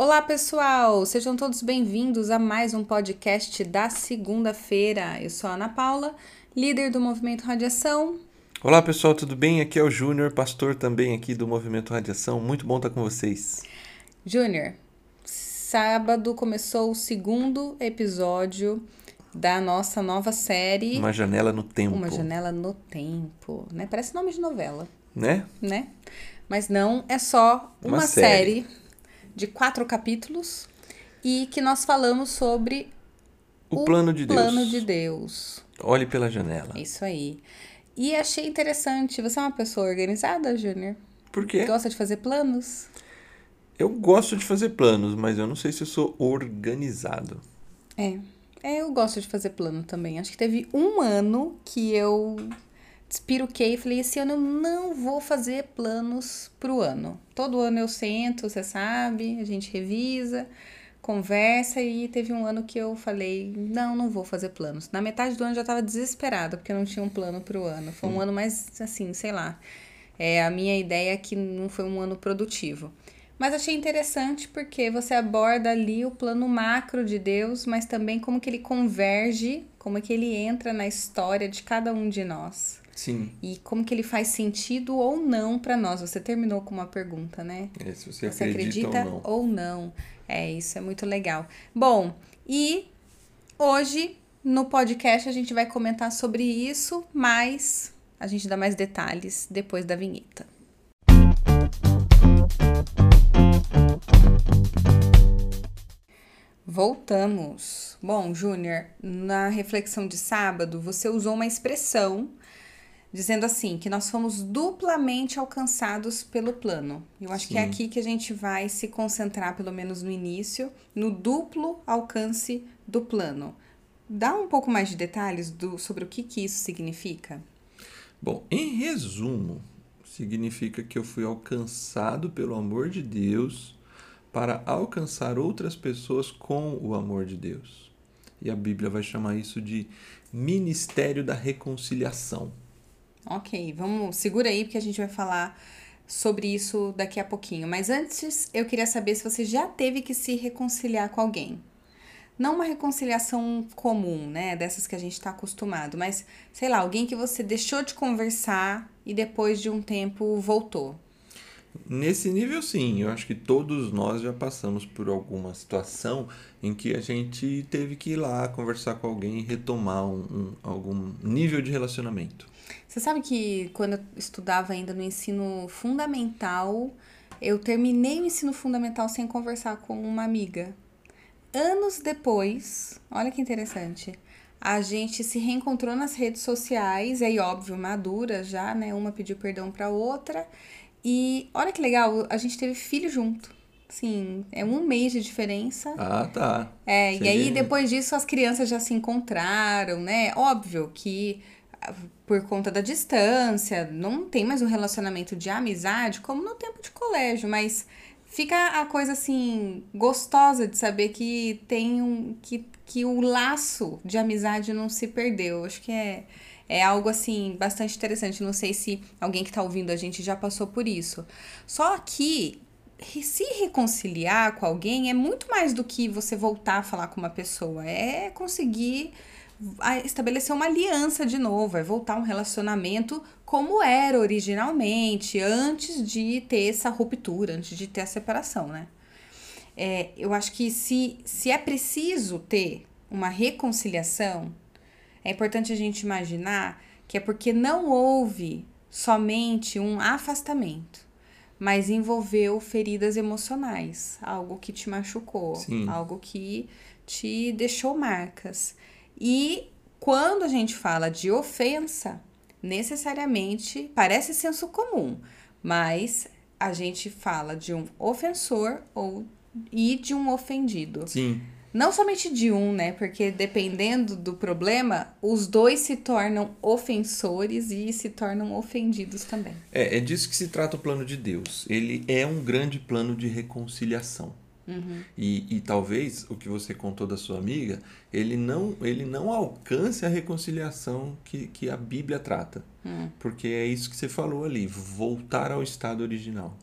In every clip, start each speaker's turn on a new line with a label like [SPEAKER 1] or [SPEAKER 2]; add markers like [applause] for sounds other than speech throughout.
[SPEAKER 1] Olá, pessoal! Sejam todos bem-vindos a mais um podcast da segunda-feira. Eu sou a Ana Paula, líder do Movimento Radiação.
[SPEAKER 2] Olá, pessoal, tudo bem? Aqui é o Júnior, pastor também aqui do Movimento Radiação. Muito bom estar com vocês.
[SPEAKER 1] Júnior, sábado começou o segundo episódio da nossa nova série.
[SPEAKER 2] Uma janela no tempo.
[SPEAKER 1] Uma janela no tempo, né? Parece nome de novela,
[SPEAKER 2] Né?
[SPEAKER 1] né? Mas não, é só uma,
[SPEAKER 2] Uma
[SPEAKER 1] série.
[SPEAKER 2] série.
[SPEAKER 1] De quatro capítulos e que nós falamos sobre
[SPEAKER 2] O, plano de Deus.
[SPEAKER 1] plano de Deus.
[SPEAKER 2] Olhe pela janela.
[SPEAKER 1] Isso aí. E achei interessante. Você é uma pessoa organizada, Júnior?
[SPEAKER 2] Por quê?
[SPEAKER 1] Gosta de fazer planos?
[SPEAKER 2] Eu gosto de fazer planos, mas eu não sei se eu sou organizado.
[SPEAKER 1] É. É, eu gosto de fazer plano também. Acho que teve um ano que eu despiruquei e falei: esse ano eu não vou fazer planos pro ano. Todo ano eu sento, você sabe, a gente revisa, conversa e teve um ano que eu falei: não, não vou fazer planos. Na metade do ano eu já tava desesperada porque eu não tinha um plano pro ano. Foi um ano mais assim, sei lá. É, a minha ideia é que não foi um ano produtivo. Mas achei interessante porque você aborda ali o plano macro de Deus, mas também como que ele converge, como que ele entra na história de cada um de nós.
[SPEAKER 2] Sim.
[SPEAKER 1] E como que ele faz sentido ou não para nós. Você terminou com uma pergunta, né?
[SPEAKER 2] É, se você,
[SPEAKER 1] Você
[SPEAKER 2] acredita,
[SPEAKER 1] acredita
[SPEAKER 2] ou não.
[SPEAKER 1] ou não? É, isso é muito legal. Bom, e hoje no podcast a gente vai comentar sobre isso, mas a gente dá mais detalhes depois da vinheta. Voltamos. Bom, Júnior, na reflexão de sábado, você usou uma expressão dizendo assim que nós fomos duplamente alcançados pelo plano. Eu acho que é
[SPEAKER 2] Sim.
[SPEAKER 1] aqui que a gente vai se concentrar, pelo menos no início, no duplo alcance do plano. Dá um pouco mais de detalhes do, sobre o que, que isso significa?
[SPEAKER 2] Bom, em resumo, significa que eu fui alcançado pelo amor de Deus para alcançar outras pessoas com o amor de Deus. E a Bíblia vai chamar isso de ministério da reconciliação.
[SPEAKER 1] Ok, vamos, segura aí porque a gente vai falar sobre isso daqui a pouquinho. Mas antes, eu queria saber se você já teve que se reconciliar com alguém. Não uma reconciliação comum, né? Dessas que a gente tá acostumado, mas sei lá, alguém que você deixou de conversar e depois de um tempo voltou.
[SPEAKER 2] Nesse nível, sim, eu acho que todos nós já passamos por alguma situação em que a gente teve que ir lá conversar com alguém e retomar um, um- algum nível de relacionamento.
[SPEAKER 1] Você sabe que quando eu estudava ainda no ensino fundamental, eu terminei o ensino fundamental sem conversar com uma amiga. Anos depois, olha que interessante, a gente se reencontrou nas redes sociais, aí óbvio, madura já, né? Uma pediu perdão pra outra. E olha que legal, a gente teve filho junto. Sim, é um mês de diferença.
[SPEAKER 2] Ah, tá.
[SPEAKER 1] É, e aí
[SPEAKER 2] vê?
[SPEAKER 1] depois disso as crianças já se encontraram, né? Óbvio que ah, por conta da distância, não tem mais um relacionamento de amizade como no tempo de colégio, mas fica a coisa assim gostosa de saber que tem um que, que o laço de amizade não se perdeu. Acho que é é algo assim bastante interessante. Não sei se alguém que tá ouvindo a gente já passou por isso. Só que se reconciliar com alguém é muito mais do que você voltar a falar com uma pessoa. É conseguir a- estabelecer uma aliança de novo, é voltar um relacionamento como era originalmente, antes de ter essa ruptura, antes de ter a separação, né? É, eu acho que se, se é preciso ter uma reconciliação, é importante a gente imaginar que é porque não houve somente um afastamento, mas envolveu feridas emocionais, algo que te machucou,
[SPEAKER 2] Sim.
[SPEAKER 1] algo que te deixou marcas. E quando a gente fala de ofensa, necessariamente parece senso comum, mas a gente fala de um ofensor ou e de um ofendido.
[SPEAKER 2] Sim.
[SPEAKER 1] Não somente de um, né? Porque dependendo do problema, os dois se tornam ofensores e se tornam ofendidos também.
[SPEAKER 2] É, é disso que se trata o plano de Deus. Ele é um grande plano de reconciliação. E, e talvez o que você contou da sua amiga, ele não, ele não alcance a reconciliação que, que a Bíblia trata. Porque é isso que você falou ali, voltar ao estado original.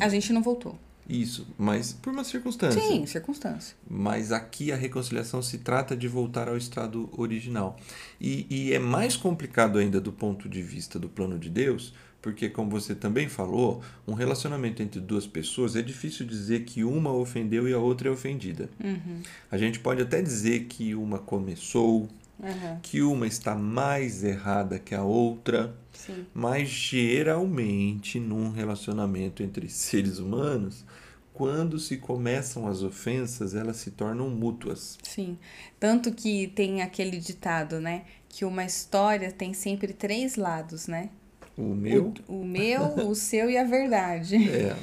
[SPEAKER 1] A gente não voltou.
[SPEAKER 2] Isso, mas por uma circunstância.
[SPEAKER 1] Sim, circunstância.
[SPEAKER 2] Mas aqui a reconciliação se trata de voltar ao estado original. E, e é mais complicado ainda do ponto de vista do plano de Deus, porque, como você também falou, um relacionamento entre duas pessoas é difícil dizer que uma ofendeu e a outra é ofendida.
[SPEAKER 1] Uhum.
[SPEAKER 2] A gente pode até dizer que uma começou,
[SPEAKER 1] Uhum.
[SPEAKER 2] que uma está mais errada que a outra,
[SPEAKER 1] Sim.
[SPEAKER 2] mas geralmente num relacionamento entre [laughs] seres humanos, quando se começam as ofensas, elas se tornam mútuas.
[SPEAKER 1] Sim. Tanto que tem aquele ditado, né? Que uma história tem sempre três lados, né?
[SPEAKER 2] O meu.
[SPEAKER 1] O, o meu, o [laughs] seu e a verdade.
[SPEAKER 2] É.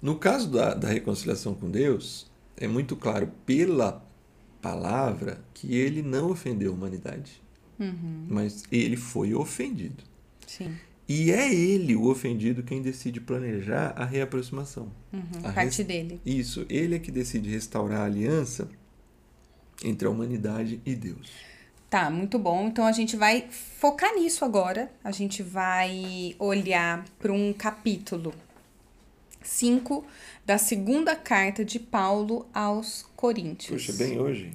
[SPEAKER 2] No caso da, da reconciliação com Deus, é muito claro pela palavra que ele não ofendeu a humanidade,
[SPEAKER 1] Uhum.
[SPEAKER 2] mas ele foi ofendido.
[SPEAKER 1] Sim.
[SPEAKER 2] E é ele, o ofendido, quem decide planejar a reaproximação.
[SPEAKER 1] Uhum.
[SPEAKER 2] A
[SPEAKER 1] Parte
[SPEAKER 2] res-
[SPEAKER 1] dele.
[SPEAKER 2] Isso, ele é que decide restaurar a aliança entre a humanidade e Deus.
[SPEAKER 1] Tá, muito bom. Então a gente vai focar nisso agora. A gente vai olhar para um capítulo 5 da segunda carta de Paulo aos Coríntios.
[SPEAKER 2] Puxa, bem hoje.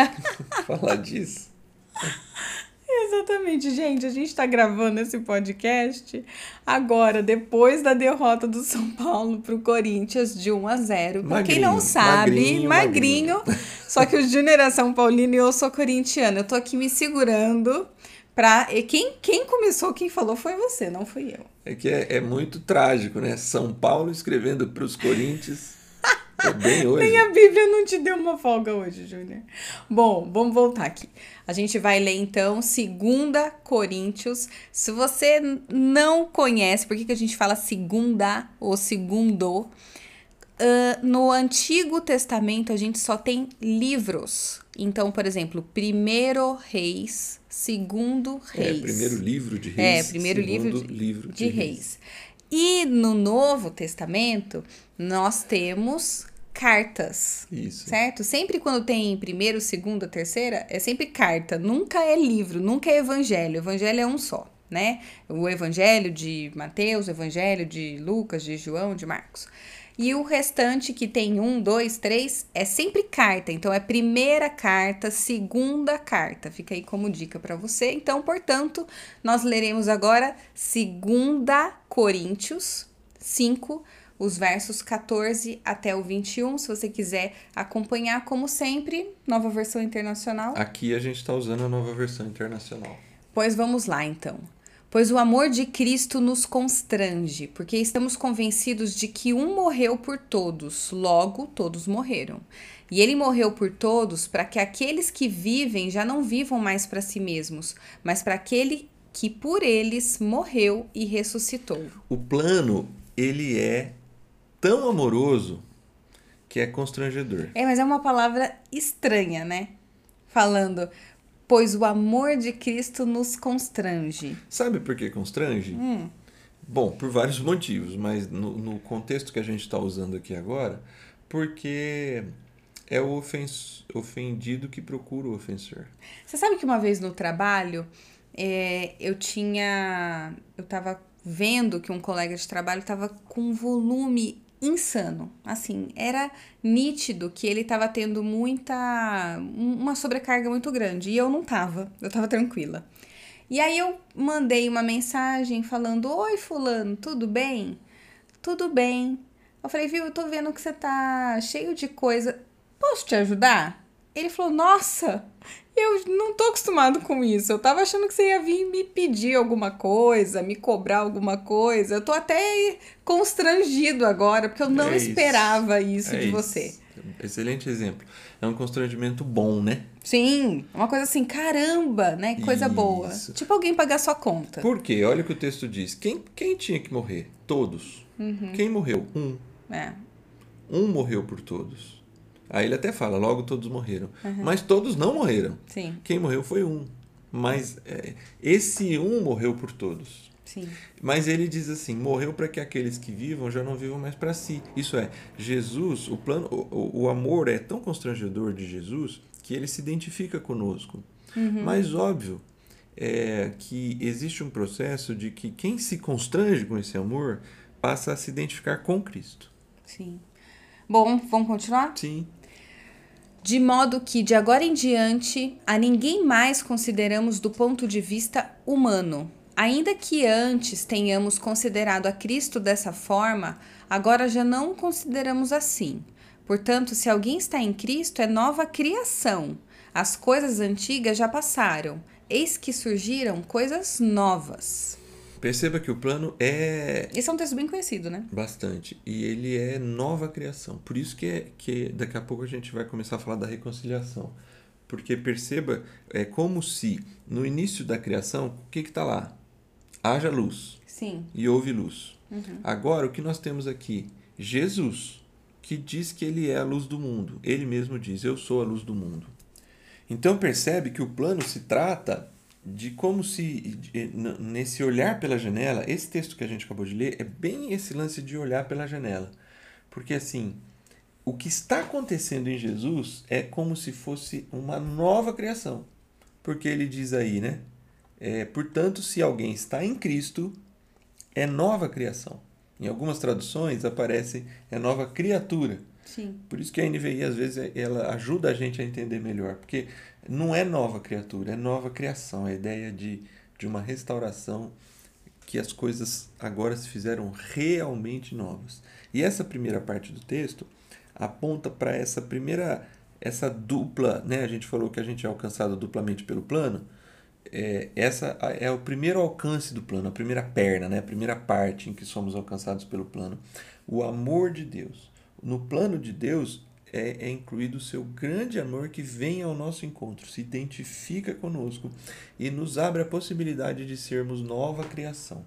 [SPEAKER 2] [laughs] Falar disso.
[SPEAKER 1] Exatamente, gente. A gente tá gravando esse podcast agora, depois da derrota do São Paulo pro Corinthians de 1 a 0. Pra quem não
[SPEAKER 2] Magrinho,
[SPEAKER 1] sabe,
[SPEAKER 2] magrinho,
[SPEAKER 1] magrinho. Só que o Júnior é São Paulino e eu sou corintiana. Eu tô aqui me segurando pra. E quem, quem começou, quem falou foi você, não fui eu.
[SPEAKER 2] É que é, é muito trágico, né? São Paulo escrevendo para os Coríntios. [laughs] É bem hoje.
[SPEAKER 1] Nem a Bíblia não te deu uma folga hoje, Júnior. Bom, vamos voltar aqui. A gente vai ler então 2 Coríntios. Se você não conhece, por que, que a gente fala segunda ou segundo? Ah, no Antigo Testamento a gente só tem livros. Então, por exemplo, primeiro Reis, segundo
[SPEAKER 2] É,
[SPEAKER 1] Reis.
[SPEAKER 2] primeiro livro de
[SPEAKER 1] É,
[SPEAKER 2] reis.
[SPEAKER 1] primeiro livro
[SPEAKER 2] segundo
[SPEAKER 1] de,
[SPEAKER 2] livro
[SPEAKER 1] de reis. E no Novo Testamento, nós temos cartas,
[SPEAKER 2] Isso.
[SPEAKER 1] certo? Sempre quando tem primeiro, segunda, terceira, é sempre carta, nunca é livro, nunca é evangelho. O evangelho é um só, né? O evangelho de Mateus, o evangelho de Lucas, de João, de Marcos. E o restante, que tem um, dois, três, é sempre carta. Então, é primeira carta, segunda carta. Fica aí como dica para você. Então, portanto, nós leremos agora 2 Coríntios 5, os versos 14 até o 21. Se você quiser acompanhar, como sempre, nova versão internacional.
[SPEAKER 2] Aqui a gente está usando a nova versão internacional.
[SPEAKER 1] Pois vamos lá, então. Pois o amor de Cristo nos constrange, porque estamos convencidos de que um morreu por todos, logo todos morreram. E ele morreu por todos para que aqueles que vivem já não vivam mais para si mesmos, mas para aquele que por eles morreu e ressuscitou.
[SPEAKER 2] O plano, ele é tão amoroso que é constrangedor.
[SPEAKER 1] É, mas é uma palavra estranha, né? Falando, pois o amor de Cristo nos constrange.
[SPEAKER 2] Sabe por que constrange?
[SPEAKER 1] Hum.
[SPEAKER 2] Bom, por vários motivos, mas no, no contexto que a gente está usando aqui agora, porque é o ofens- ofendido que procura o ofensor.
[SPEAKER 1] Você sabe que uma vez no trabalho, é, eu tinha. Eu tava vendo que um colega de trabalho tava com um volume insano. Assim, era nítido que ele tava tendo muita. uma sobrecarga muito grande. E eu não tava, eu tava tranquila. E aí eu mandei uma mensagem falando: Oi, Fulano, tudo bem? Tudo bem. Eu falei, viu, eu tô vendo que você tá cheio de coisa. Posso te ajudar? Ele falou, nossa, eu não tô acostumado com isso. Eu tava achando que você ia vir me pedir alguma coisa, me cobrar alguma coisa. Eu tô até constrangido agora, porque eu não
[SPEAKER 2] É isso.
[SPEAKER 1] esperava isso
[SPEAKER 2] É
[SPEAKER 1] de
[SPEAKER 2] isso.
[SPEAKER 1] você.
[SPEAKER 2] Excelente exemplo. É um constrangimento bom, né?
[SPEAKER 1] Sim, uma coisa assim, caramba, né? Coisa boa.
[SPEAKER 2] Isso.
[SPEAKER 1] Tipo alguém pagar sua conta.
[SPEAKER 2] Por quê? Olha o que o texto diz. Quem, quem tinha que morrer? Todos.
[SPEAKER 1] Uhum.
[SPEAKER 2] Quem morreu? Um.
[SPEAKER 1] É.
[SPEAKER 2] Um morreu por todos. Aí ele até fala, logo todos morreram.
[SPEAKER 1] Uhum.
[SPEAKER 2] Mas todos não morreram.
[SPEAKER 1] Sim,
[SPEAKER 2] Quem morreu foi um. Mas é, esse um morreu por todos.
[SPEAKER 1] sim.
[SPEAKER 2] Mas ele diz assim: morreu para que aqueles que vivam já não vivam mais para si. Isso é, Jesus, o plano, o, o- amor é tão constrangedor de Jesus que ele se identifica conosco. Mas óbvio é que existe um processo de que quem se constrange com esse amor passa a se identificar com Cristo.
[SPEAKER 1] Sim. Bom, vamos continuar?
[SPEAKER 2] Sim.
[SPEAKER 1] De modo que, de agora em diante, a ninguém mais consideramos do ponto de vista humano. Ainda que antes tenhamos considerado a Cristo dessa forma, agora já não o consideramos assim. Portanto, se alguém está em Cristo, é nova criação. As coisas antigas já passaram, eis que surgiram coisas novas.
[SPEAKER 2] Perceba que o plano é
[SPEAKER 1] Esse é um texto bem conhecido, né?
[SPEAKER 2] bastante e ele é nova criação. Por isso que é que daqui a pouco a gente vai começar a falar da reconciliação. Porque perceba, é como se no início da criação, o que está lá? Haja luz
[SPEAKER 1] Sim.
[SPEAKER 2] e houve luz. Agora, o que nós temos aqui? Jesus, que diz que ele é a luz do mundo. Ele mesmo diz: Eu sou a luz do mundo. Então, percebe que o plano se trata de como se, nesse olhar pela janela, esse texto que a gente acabou de ler é bem esse lance de olhar pela janela. Porque, assim, o que está acontecendo em Jesus é como se fosse uma nova criação. Porque ele diz aí, né? É, Portanto, se alguém está em Cristo, é nova criação. Em algumas traduções aparece é nova criatura.
[SPEAKER 1] Sim.
[SPEAKER 2] Por isso que a NVI às vezes ela ajuda a gente a entender melhor, porque não é nova criatura, é nova criação, a ideia de, de uma restauração que as coisas agora se fizeram realmente novas. E essa primeira parte do texto aponta para essa primeira essa dupla, né? A gente falou que a gente é alcançado duplamente pelo plano. É, essa é o primeiro alcance do plano, a primeira perna, né? a primeira parte em que somos alcançados pelo plano. O amor de Deus. No plano de Deus é, é incluído o seu grande amor que vem ao nosso encontro, se identifica conosco e nos abre a possibilidade de sermos nova criação.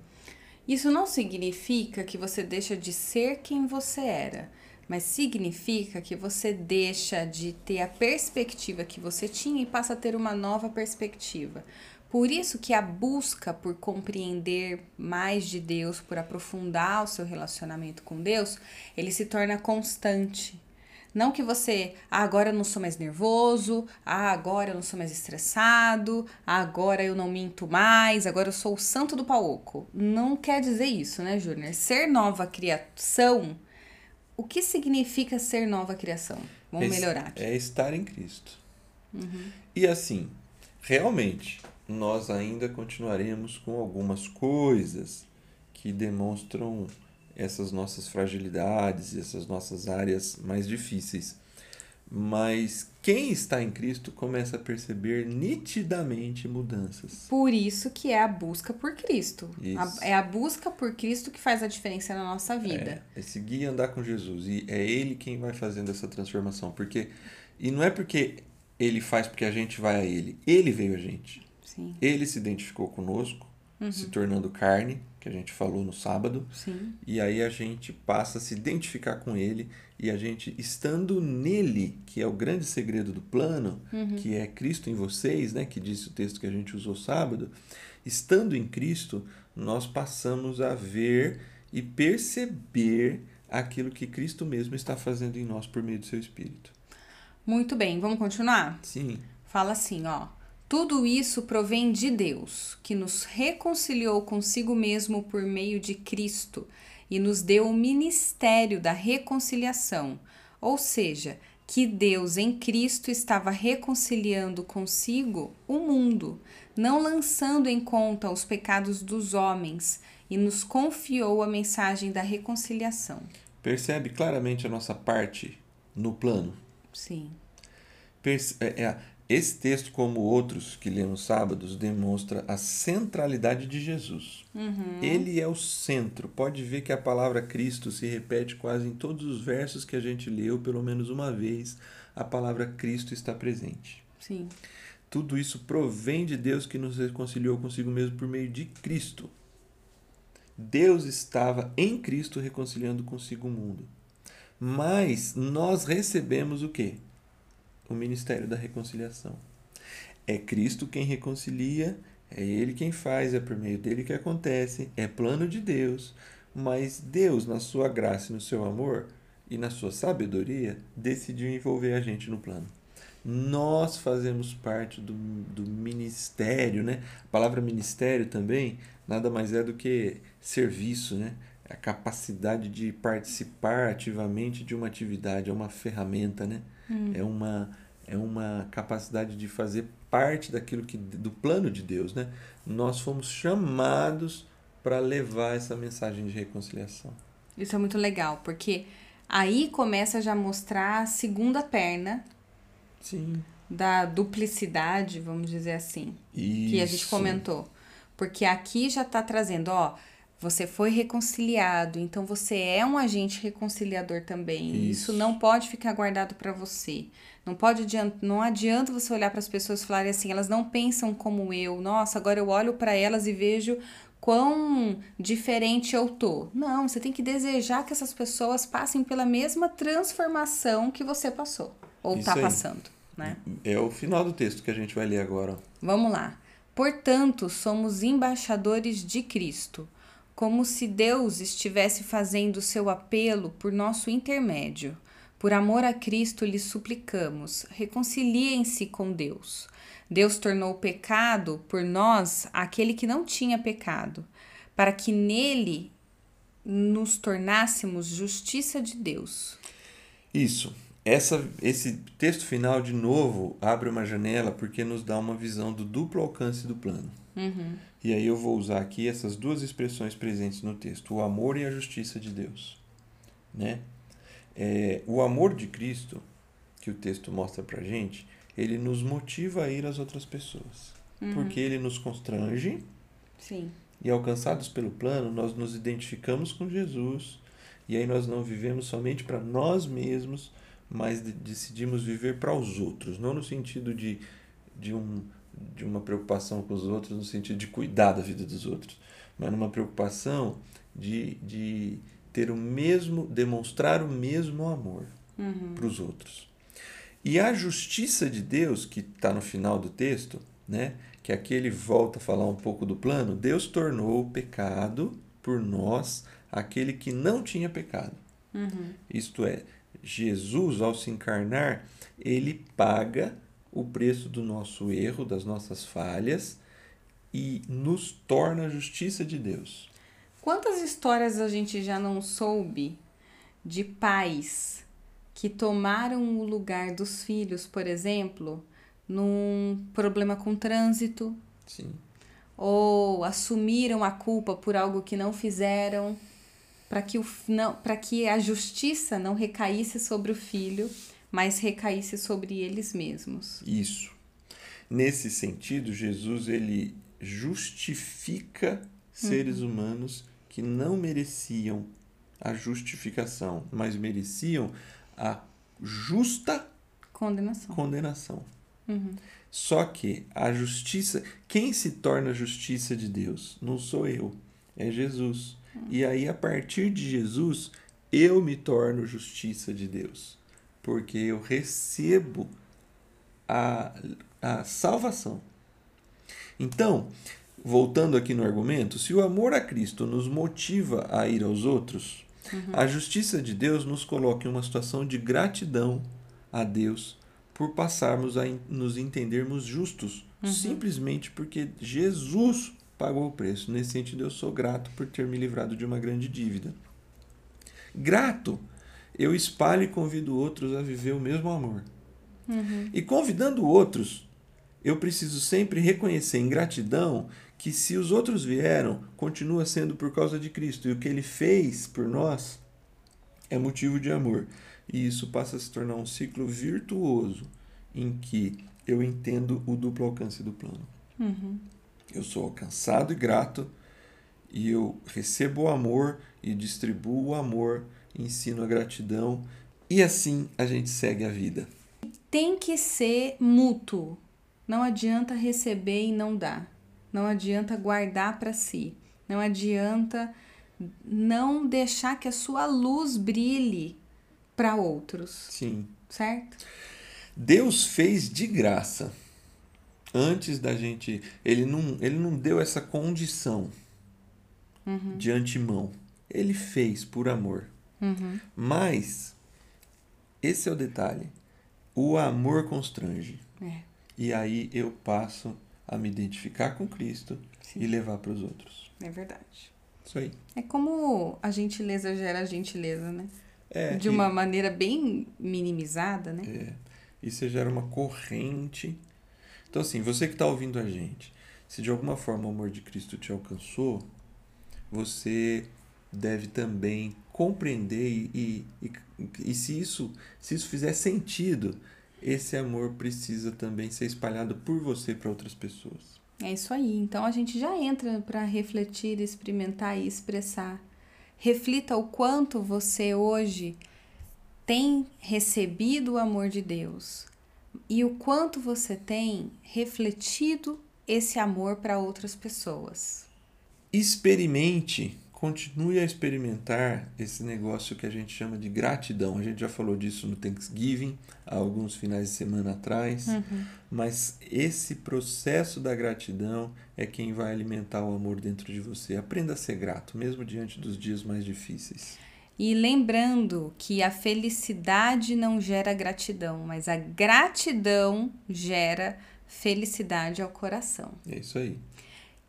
[SPEAKER 1] Isso não significa que você deixa de ser quem você era, mas significa que você deixa de ter a perspectiva que você tinha e passa a ter uma nova perspectiva. Por isso que a busca por compreender mais de Deus, por aprofundar o seu relacionamento com Deus, ele se torna constante. Não que você, ah, agora eu não sou mais nervoso, ah, agora eu não sou mais estressado, ah, agora eu não minto mais, agora eu sou o santo do pau oco. Não quer dizer isso, né, Júnior? Ser nova criação, o que significa ser nova criação? Vamos
[SPEAKER 2] É-
[SPEAKER 1] melhorar aqui.
[SPEAKER 2] É estar em Cristo. E assim, realmente, nós ainda continuaremos com algumas coisas que demonstram essas nossas fragilidades, essas nossas áreas mais difíceis. Mas quem está em Cristo começa a perceber nitidamente mudanças.
[SPEAKER 1] Por isso que é a busca por Cristo. A- é a busca por Cristo que faz a diferença na nossa vida.
[SPEAKER 2] É seguir e andar com Jesus. E é Ele quem vai fazendo essa transformação. Porque E não é porque Ele faz porque a gente vai a Ele. Ele veio a gente.
[SPEAKER 1] Sim,
[SPEAKER 2] Ele se identificou conosco, se tornando carne, que a gente falou no sábado.
[SPEAKER 1] sim.
[SPEAKER 2] E aí a gente passa a se identificar com ele e a gente estando nele, que é o grande segredo do plano, que é Cristo em vocês, né, que disse o texto que a gente usou sábado, estando em Cristo, nós passamos a ver e perceber aquilo que Cristo mesmo está fazendo em nós por meio do seu espírito.
[SPEAKER 1] Muito bem, vamos continuar?
[SPEAKER 2] Sim,
[SPEAKER 1] Fala assim, ó. Tudo isso provém de Deus, que nos reconciliou consigo mesmo por meio de Cristo e nos deu o ministério da reconciliação. Ou seja, que Deus em Cristo estava reconciliando consigo o mundo, não lançando em conta os pecados dos homens, e nos confiou a mensagem da reconciliação.
[SPEAKER 2] percebe claramente a nossa parte no plano.
[SPEAKER 1] Sim.
[SPEAKER 2] Perce- é- é- esse texto, como outros que lemos sábados, demonstra a centralidade de Jesus. Ele é o centro. Pode ver que a palavra Cristo se repete quase em todos os versos que a gente leu, pelo menos uma vez, a palavra Cristo está presente.
[SPEAKER 1] Sim.
[SPEAKER 2] Tudo isso provém de Deus que nos reconciliou consigo mesmo por meio de Cristo. Deus estava em Cristo reconciliando consigo o mundo. Mas nós recebemos o quê? O ministério da reconciliação. É Cristo quem reconcilia, é Ele quem faz, é por meio dele que acontece, é plano de Deus. Mas Deus, na sua graça e no seu amor e na sua sabedoria, decidiu envolver a gente no plano. Nós fazemos parte do, do ministério, né? A palavra ministério também nada mais é do que serviço, né? a capacidade de participar ativamente de uma atividade, é uma ferramenta, né?
[SPEAKER 1] Hum.
[SPEAKER 2] É uma é uma capacidade de fazer parte daquilo que do plano de Deus, né? Nós fomos chamados para levar essa mensagem de reconciliação.
[SPEAKER 1] Isso é muito legal, porque aí começa já a mostrar a segunda perna
[SPEAKER 2] Sim.
[SPEAKER 1] da duplicidade, vamos dizer assim,
[SPEAKER 2] Isso.
[SPEAKER 1] que a gente comentou. Porque aqui já está trazendo, ó, você foi reconciliado, então você é um agente reconciliador também. Isso,
[SPEAKER 2] Isso.
[SPEAKER 1] não pode ficar guardado para você. Não pode adianta, não adianta você olhar para as pessoas e falarem assim, elas não pensam como eu. Nossa, agora eu olho para elas e vejo quão diferente eu tô. Não, você tem que desejar que essas pessoas passem pela mesma transformação que você passou ou tá
[SPEAKER 2] aí.
[SPEAKER 1] passando, né?
[SPEAKER 2] É o final do texto que a gente vai ler agora.
[SPEAKER 1] Vamos lá. Portanto, somos embaixadores de Cristo, como se Deus estivesse fazendo seu apelo por nosso intermédio. Por amor a Cristo lhes suplicamos, reconciliem-se com Deus. Deus tornou pecado por nós aquele que não tinha pecado, para que nele nos tornássemos justiça de Deus.
[SPEAKER 2] Isso. Essa, esse texto final, de novo, abre uma janela porque nos dá uma visão do duplo alcance do plano. E aí eu vou usar aqui essas duas expressões presentes no texto: o amor e a justiça de Deus. Né? É, o amor de Cristo, que o texto mostra pra gente, ele nos motiva a ir às outras pessoas. Porque ele nos constrange
[SPEAKER 1] Sim.
[SPEAKER 2] e alcançados pelo plano, nós nos identificamos com Jesus e aí nós não vivemos somente para nós mesmos, mas de- decidimos viver para os outros, não no sentido de, de, um, de uma preocupação com os outros, no sentido de cuidar da vida dos outros, mas numa preocupação de, de ter o mesmo, demonstrar o mesmo amor para os outros. E a justiça de Deus, que está no final do texto, né, que aqui ele volta a falar um pouco do plano, Deus tornou o pecado por nós aquele que não tinha pecado. Isto é, Jesus, ao se encarnar, ele paga o preço do nosso erro, das nossas falhas e nos torna a justiça de Deus.
[SPEAKER 1] Quantas histórias a gente já não soube de pais que tomaram o lugar dos filhos, por exemplo, num problema com trânsito,
[SPEAKER 2] Sim.
[SPEAKER 1] ou assumiram a culpa por algo que não fizeram, para que, o, não, para que a justiça não recaísse sobre o filho, mas recaísse sobre eles mesmos.
[SPEAKER 2] Isso. Nesse sentido, Jesus ele justifica seres humanos que não mereciam a justificação, mas mereciam a justa
[SPEAKER 1] Condenação.
[SPEAKER 2] condenação. Só que a justiça, quem se torna a justiça de Deus? Não sou eu, é Jesus. E aí, a partir de Jesus, eu me torno justiça de Deus, porque eu recebo a, a salvação. Então, voltando aqui no argumento, se o amor a Cristo nos motiva a ir aos outros, a justiça de Deus nos coloca em uma situação de gratidão a Deus por passarmos a nos entendermos justos, simplesmente porque Jesus pagou o preço. Nesse sentido, eu sou grato por ter me livrado de uma grande dívida. Grato, eu espalho e convido outros a viver o mesmo amor. E convidando outros, eu preciso sempre reconhecer em gratidão que se os outros vieram, continua sendo por causa de Cristo. E o que ele fez por nós é motivo de amor. E isso passa a se tornar um ciclo virtuoso em que eu entendo o duplo alcance do plano. Eu sou alcançado e grato, e eu recebo o amor e distribuo o amor, ensino a gratidão, e assim a gente segue a vida.
[SPEAKER 1] tem que ser mútuo. Não adianta receber e não dar. Não adianta guardar para si. Não adianta não deixar que a sua luz brilhe para outros,
[SPEAKER 2] Sim.
[SPEAKER 1] certo?
[SPEAKER 2] Deus fez de graça. Antes da gente. Ele não, ele não deu essa condição de antemão. Ele fez por amor. Mas, esse é o detalhe. O amor constrange.
[SPEAKER 1] É,
[SPEAKER 2] E aí eu passo a me identificar com Cristo e levar para os outros.
[SPEAKER 1] é verdade.
[SPEAKER 2] Isso aí.
[SPEAKER 1] É como a gentileza gera gentileza, né?
[SPEAKER 2] É,
[SPEAKER 1] De
[SPEAKER 2] e-
[SPEAKER 1] uma maneira bem minimizada, né?
[SPEAKER 2] É, e você gera uma corrente. Então, assim, você que está ouvindo a gente, se de alguma forma o amor de Cristo te alcançou, você deve também compreender e, e, e, se, isso, se isso fizer sentido, esse amor precisa também ser espalhado por você para outras pessoas.
[SPEAKER 1] É isso aí. Então a gente já entra para refletir, experimentar e expressar. Reflita o quanto você hoje tem recebido o amor de Deus e o quanto você tem refletido esse amor para outras pessoas.
[SPEAKER 2] Experimente, continue a experimentar esse negócio que a gente chama de gratidão. A gente já falou disso no Thanksgiving, há alguns finais de semana atrás, mas esse processo da gratidão é quem vai alimentar o amor dentro de você. Aprenda a ser grato, mesmo diante dos dias mais difíceis.
[SPEAKER 1] E lembrando que a felicidade não gera gratidão, mas a gratidão gera felicidade ao coração.
[SPEAKER 2] É isso aí.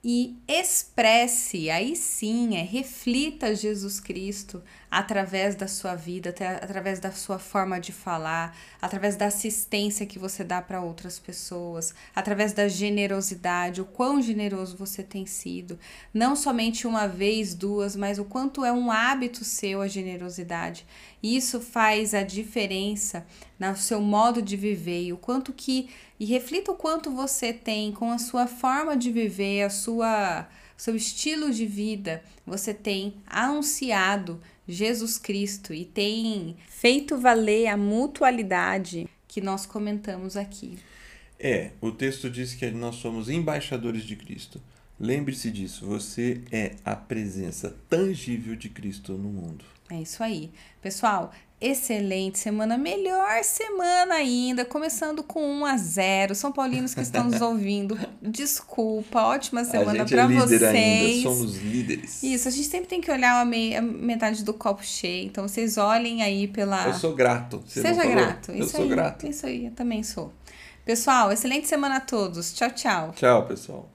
[SPEAKER 1] E expresse, aí sim, é reflita Jesus Cristo através da sua vida, através da sua forma de falar, através da assistência que você dá para outras pessoas, através da generosidade, o quão generoso você tem sido, não somente uma vez, duas, mas o quanto é um hábito seu a generosidade. Isso faz a diferença no seu modo de viver e o quanto que e reflita o quanto você tem com a sua forma de viver, a sua seu estilo de vida, você tem anunciado Jesus Cristo e tem feito valer a mutualidade que nós comentamos aqui.
[SPEAKER 2] É, o texto diz que nós somos embaixadores de Cristo. Lembre-se disso, você é a presença tangível de Cristo no mundo.
[SPEAKER 1] É isso aí. Pessoal, excelente semana, melhor semana ainda, começando com 1 a 0. São Paulinos que estão nos [laughs] ouvindo, desculpa, ótima semana para
[SPEAKER 2] é
[SPEAKER 1] vocês.
[SPEAKER 2] ainda, somos líderes.
[SPEAKER 1] Isso, a gente sempre tem que olhar a, mei- a metade do copo cheio. Então vocês olhem aí pela.
[SPEAKER 2] Eu sou grato.
[SPEAKER 1] Seja grato.
[SPEAKER 2] Eu
[SPEAKER 1] Isso
[SPEAKER 2] sou
[SPEAKER 1] aí,
[SPEAKER 2] grato.
[SPEAKER 1] Isso aí, eu também sou. Pessoal, excelente semana a todos. Tchau, tchau.
[SPEAKER 2] Tchau, pessoal.